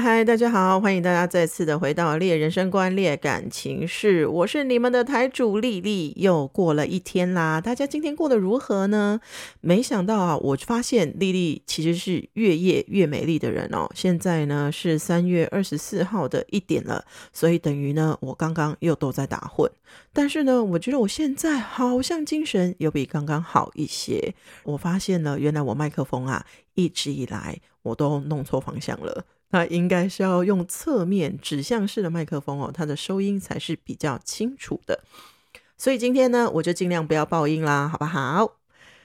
嗨，大家好，欢迎大家再次的回到《猎人生观》《猎感情事》，我是你们的台主丽丽。又过了一天啦，大家今天过得如何呢？没想到啊，我发现丽丽其实是越夜越美丽的人哦。现在呢是三月二十四号的一点了，所以等于呢我刚刚又都在打混。但是呢，我觉得我现在好像精神有比刚刚好一些。我发现了，原来我麦克风啊，一直以来我都弄错方向了。那应该是要用侧面指向式的麦克风哦，它的收音才是比较清楚的。所以今天呢，我就尽量不要爆音啦，好不好？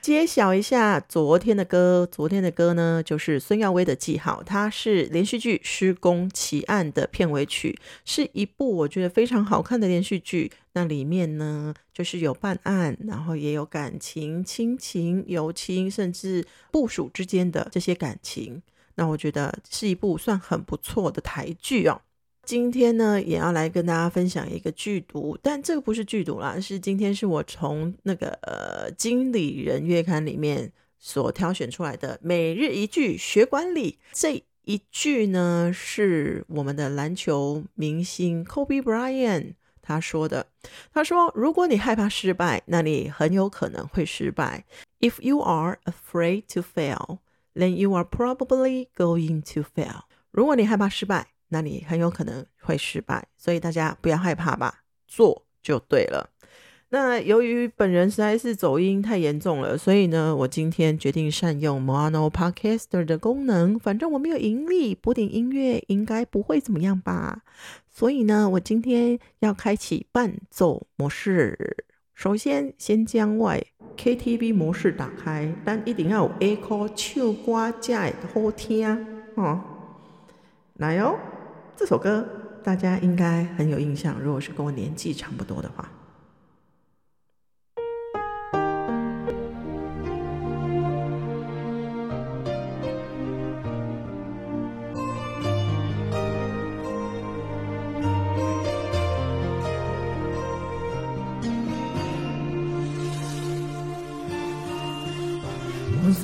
揭晓一下昨天的歌，昨天的歌呢，就是孙耀威的《记号》，它是连续剧《施工奇案》的片尾曲，是一部我觉得非常好看的连续剧。那里面呢，就是有办案，然后也有感情、亲情、友情，甚至部署之间的这些感情。那我觉得是一部算很不错的台剧哦。今天呢，也要来跟大家分享一个剧毒，但这个不是剧毒啦，是今天是我从那个呃《经理人月刊》里面所挑选出来的每日一句学管理。这一句呢，是我们的篮球明星 Kobe Bryant 他说的。他说：“如果你害怕失败，那你很有可能会失败。If you are afraid to fail。” Then you are probably going to fail。如果你害怕失败，那你很有可能会失败。所以大家不要害怕吧，做就对了。那由于本人实在是走音太严重了，所以呢，我今天决定善用 Mono Podcaster 的功能。反正我没有盈利，播点音乐应该不会怎么样吧。所以呢，我今天要开启伴奏模式。首先，先将外 KTV 模式打开，但一定要有 A 歌唱歌才会好听哦。来哦，这首歌大家应该很有印象，如果是跟我年纪差不多的话。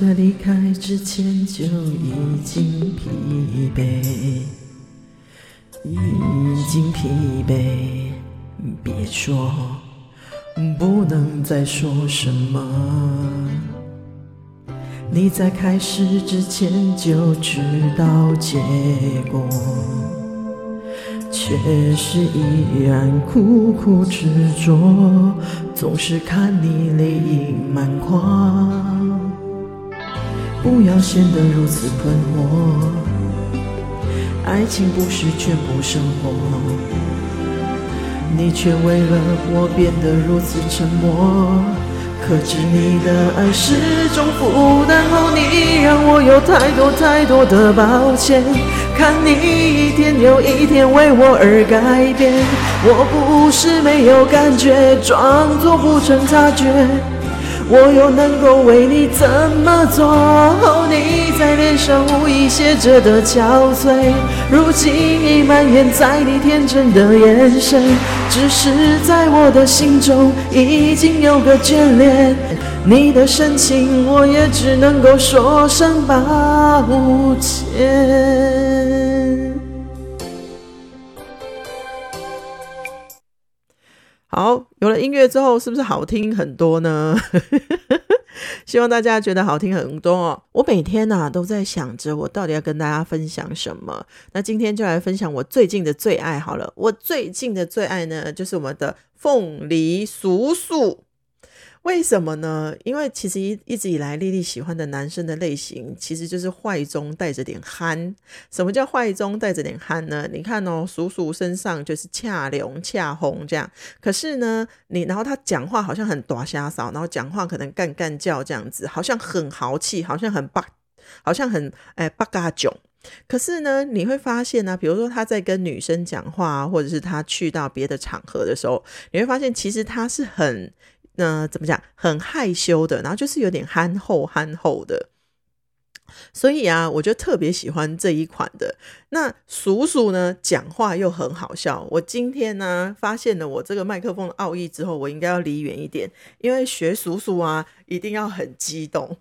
在离开之前就已经疲惫，已经疲惫。别说，不能再说什么。你在开始之前就知道结果，却是依然苦苦执着，总是看你泪盈满眶。不要显得如此困惑，爱情不是全部生活，你却为了我变得如此沉默。可知你的爱是种负担，后，你让我有太多太多的抱歉。看你一天又一天为我而改变，我不是没有感觉，装作不曾察觉。我又能够为你怎么做？你在脸上无意写着的憔悴，如今已蔓延在你天真的眼神。只是在我的心中已经有个眷恋，你的深情我也只能够说声抱歉。好，有了音乐之后，是不是好听很多呢？希望大家觉得好听很多哦。我每天呢都在想着，我到底要跟大家分享什么。那今天就来分享我最近的最爱好了。我最近的最爱呢，就是我们的凤梨叔叔。为什么呢？因为其实一一直以来，丽丽喜欢的男生的类型，其实就是坏中带着点憨。什么叫坏中带着点憨呢？你看哦，叔叔身上就是恰龙恰红这样，可是呢，你然后他讲话好像很大瞎嫂，然后讲话可能干干叫这样子，好像很豪气，好像很霸，好像很哎八嘎囧。可是呢，你会发现呢，比如说他在跟女生讲话，或者是他去到别的场合的时候，你会发现其实他是很。那怎么讲？很害羞的，然后就是有点憨厚憨厚的，所以啊，我就特别喜欢这一款的。那鼠鼠呢，讲话又很好笑。我今天呢，发现了我这个麦克风的奥义之后，我应该要离远一点，因为学鼠鼠啊，一定要很激动。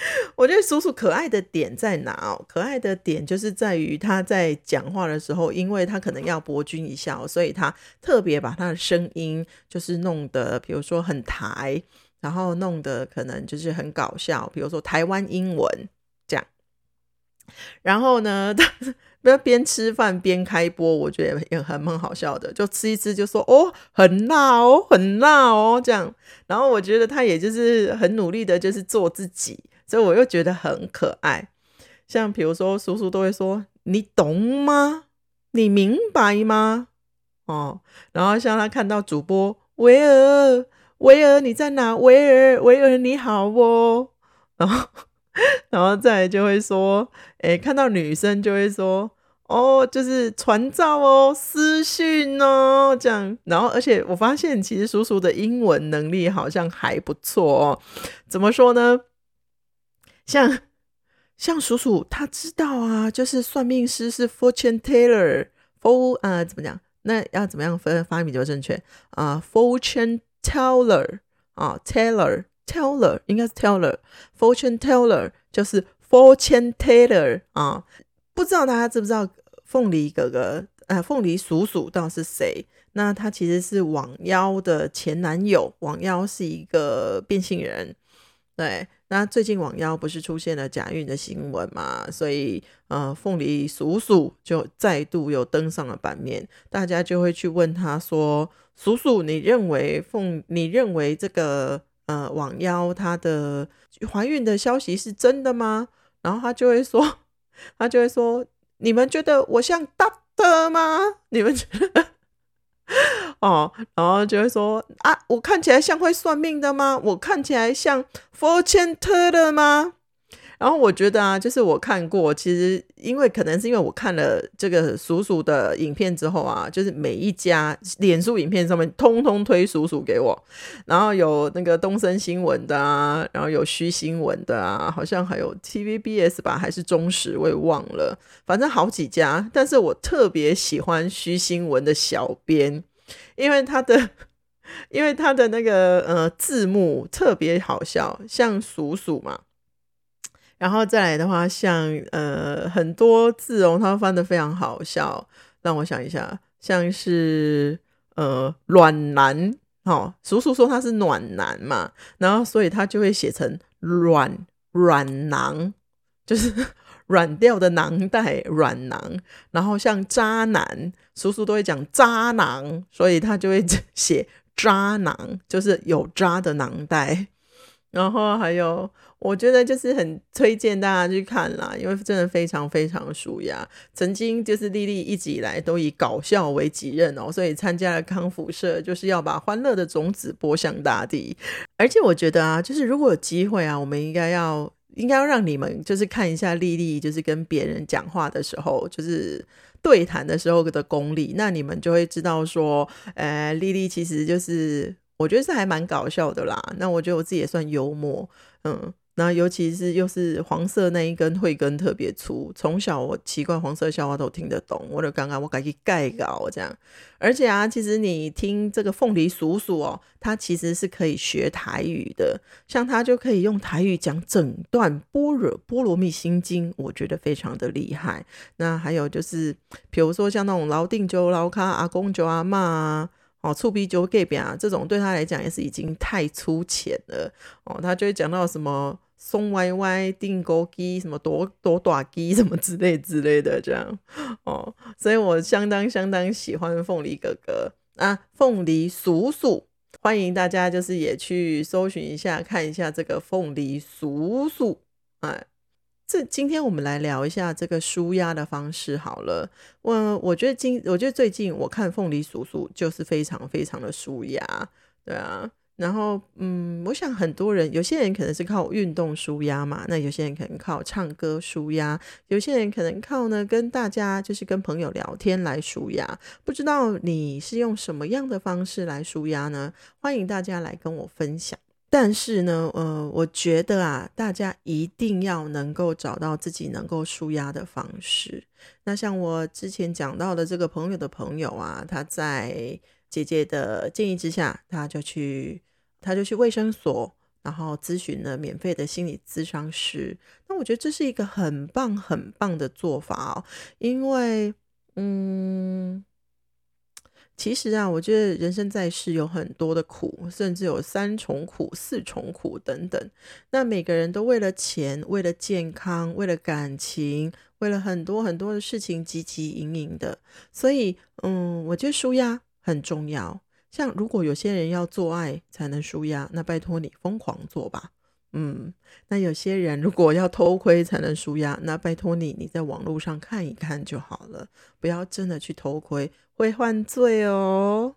我觉得叔叔可爱的点在哪哦？可爱的点就是在于他在讲话的时候，因为他可能要博君一笑，所以他特别把他的声音就是弄得，比如说很台，然后弄得可能就是很搞笑，比如说台湾英文这样。然后呢，不要边吃饭边开播，我觉得也很蛮好笑的。就吃一吃就说哦，很辣哦，很辣哦这样。然后我觉得他也就是很努力的，就是做自己，所以我又觉得很可爱。像比如说叔叔都会说：“你懂吗？你明白吗？”哦，然后像他看到主播维尔，维尔你在哪？维尔，维尔你好哦，然后。然后再就会说，哎，看到女生就会说，哦，就是传照哦，私讯哦，这样。然后，而且我发现，其实叔叔的英文能力好像还不错哦。怎么说呢？像像叔叔他知道啊，就是算命师是 fortune teller，for 啊怎么讲？那要怎么样分发音比较正确啊？fortune teller 啊，teller。Teller 应该是 Teller，Fortune Teller 就是 Fortune Teller 啊，不知道大家知不知道凤梨哥哥，呃，凤梨叔叔到底是谁？那他其实是网妖的前男友，网妖是一个变性人。对，那最近网妖不是出现了假孕的新闻嘛？所以呃，凤梨叔叔就再度又登上了版面，大家就会去问他说：“叔叔，你认为凤，你认为这个？”呃，网妖她的怀孕的消息是真的吗？然后他就会说，他就会说，你们觉得我像 doctor 吗？你们觉得？哦，然后就会说啊，我看起来像会算命的吗？我看起来像 fortune teller 吗？然后我觉得啊，就是我看过，其实因为可能是因为我看了这个鼠鼠的影片之后啊，就是每一家脸书影片上面通通推鼠鼠给我，然后有那个东森新闻的啊，然后有虚新闻的啊，好像还有 TVBS 吧，还是中时，我也忘了，反正好几家。但是我特别喜欢虚新闻的小编，因为他的 因为他的那个呃字幕特别好笑，像鼠鼠嘛。然后再来的话，像呃很多字哦，他翻的非常好笑。让我想一下，像是呃暖男，哦，叔叔说他是暖男嘛，然后所以他就会写成软软囊，就是软掉的囊袋软囊。然后像渣男，叔叔都会讲渣囊，所以他就会写渣囊，就是有渣的囊袋。然后还有。我觉得就是很推荐大家去看啦，因为真的非常非常舒压。曾经就是丽丽一直以来都以搞笑为己任哦，所以参加了康复社，就是要把欢乐的种子播向大地。而且我觉得啊，就是如果有机会啊，我们应该要应该要让你们就是看一下丽丽，就是跟别人讲话的时候，就是对谈的时候的功力，那你们就会知道说，呃，丽丽其实就是我觉得是还蛮搞笑的啦。那我觉得我自己也算幽默，嗯。那尤其是又是黄色那一根慧根特别粗，从小我奇怪黄色笑话都听得懂，我就刚刚我改去盖稿这样。而且啊，其实你听这个凤梨叔叔哦，他其实是可以学台语的，像他就可以用台语讲整段般若波罗蜜心经，我觉得非常的厉害。那还有就是，比如说像那种老定酒、老卡阿公酒阿妈啊。哦，粗鼻酒给边啊，这种对他来讲也是已经太粗浅了哦，他就会讲到什么。松歪歪、定钩机、什么躲躲短机什么之类之类的，这样哦，所以我相当相当喜欢凤梨哥哥啊，凤梨叔叔，欢迎大家就是也去搜寻一下，看一下这个凤梨叔叔。哎，这今天我们来聊一下这个舒压的方式好了。我我觉得今我觉得最近我看凤梨叔叔就是非常非常的舒压，对啊。然后，嗯，我想很多人，有些人可能是靠运动舒压嘛，那有些人可能靠唱歌舒压，有些人可能靠呢跟大家就是跟朋友聊天来舒压。不知道你是用什么样的方式来舒压呢？欢迎大家来跟我分享。但是呢，呃，我觉得啊，大家一定要能够找到自己能够舒压的方式。那像我之前讲到的这个朋友的朋友啊，他在姐姐的建议之下，他就去。他就去卫生所然后咨询了免费的心理咨商师。那我觉得这是一个很棒很棒的做法哦，因为嗯。其实啊，我觉得人生在世有很多的苦，甚至有三重苦、四重苦等等。那每个人都为了钱、为了健康、为了感情、为了很多很多的事情汲汲营营的。所以，嗯，我觉得舒压很重要。像如果有些人要做爱才能舒压，那拜托你疯狂做吧。嗯，那有些人如果要偷窥才能舒压，那拜托你，你在网络上看一看就好了，不要真的去偷窥，会犯罪哦。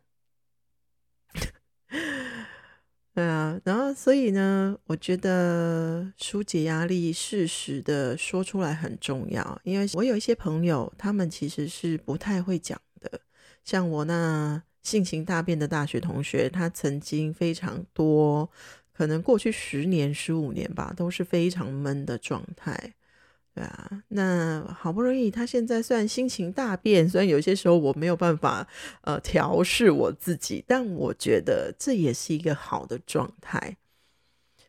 对啊，然后所以呢，我觉得疏解压力，适时的说出来很重要，因为我有一些朋友，他们其实是不太会讲的，像我那性情大变的大学同学，他曾经非常多。可能过去十年、十五年吧，都是非常闷的状态，对啊。那好不容易，他现在虽然心情大变，虽然有些时候我没有办法呃调试我自己，但我觉得这也是一个好的状态。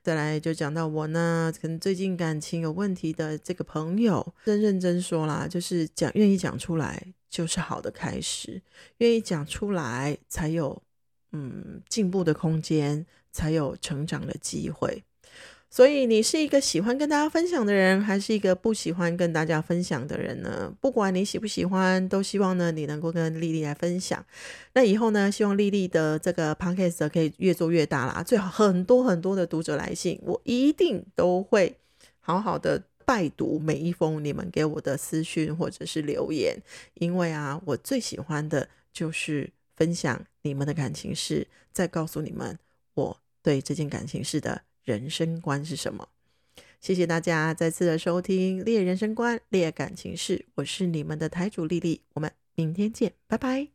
再来就讲到我呢，可能最近感情有问题的这个朋友，真认真说啦，就是讲愿意讲出来就是好的开始，愿意讲出来才有嗯进步的空间。才有成长的机会，所以你是一个喜欢跟大家分享的人，还是一个不喜欢跟大家分享的人呢？不管你喜不喜欢，都希望呢你能够跟丽丽来分享。那以后呢，希望丽丽的这个 podcast 可以越做越大啦，最好很多很多的读者来信，我一定都会好好的拜读每一封你们给我的私讯或者是留言，因为啊，我最喜欢的就是分享你们的感情事，再告诉你们我。对这件感情事的人生观是什么？谢谢大家再次的收听《列人生观》《列感情事》，我是你们的台主丽丽，我们明天见，拜拜。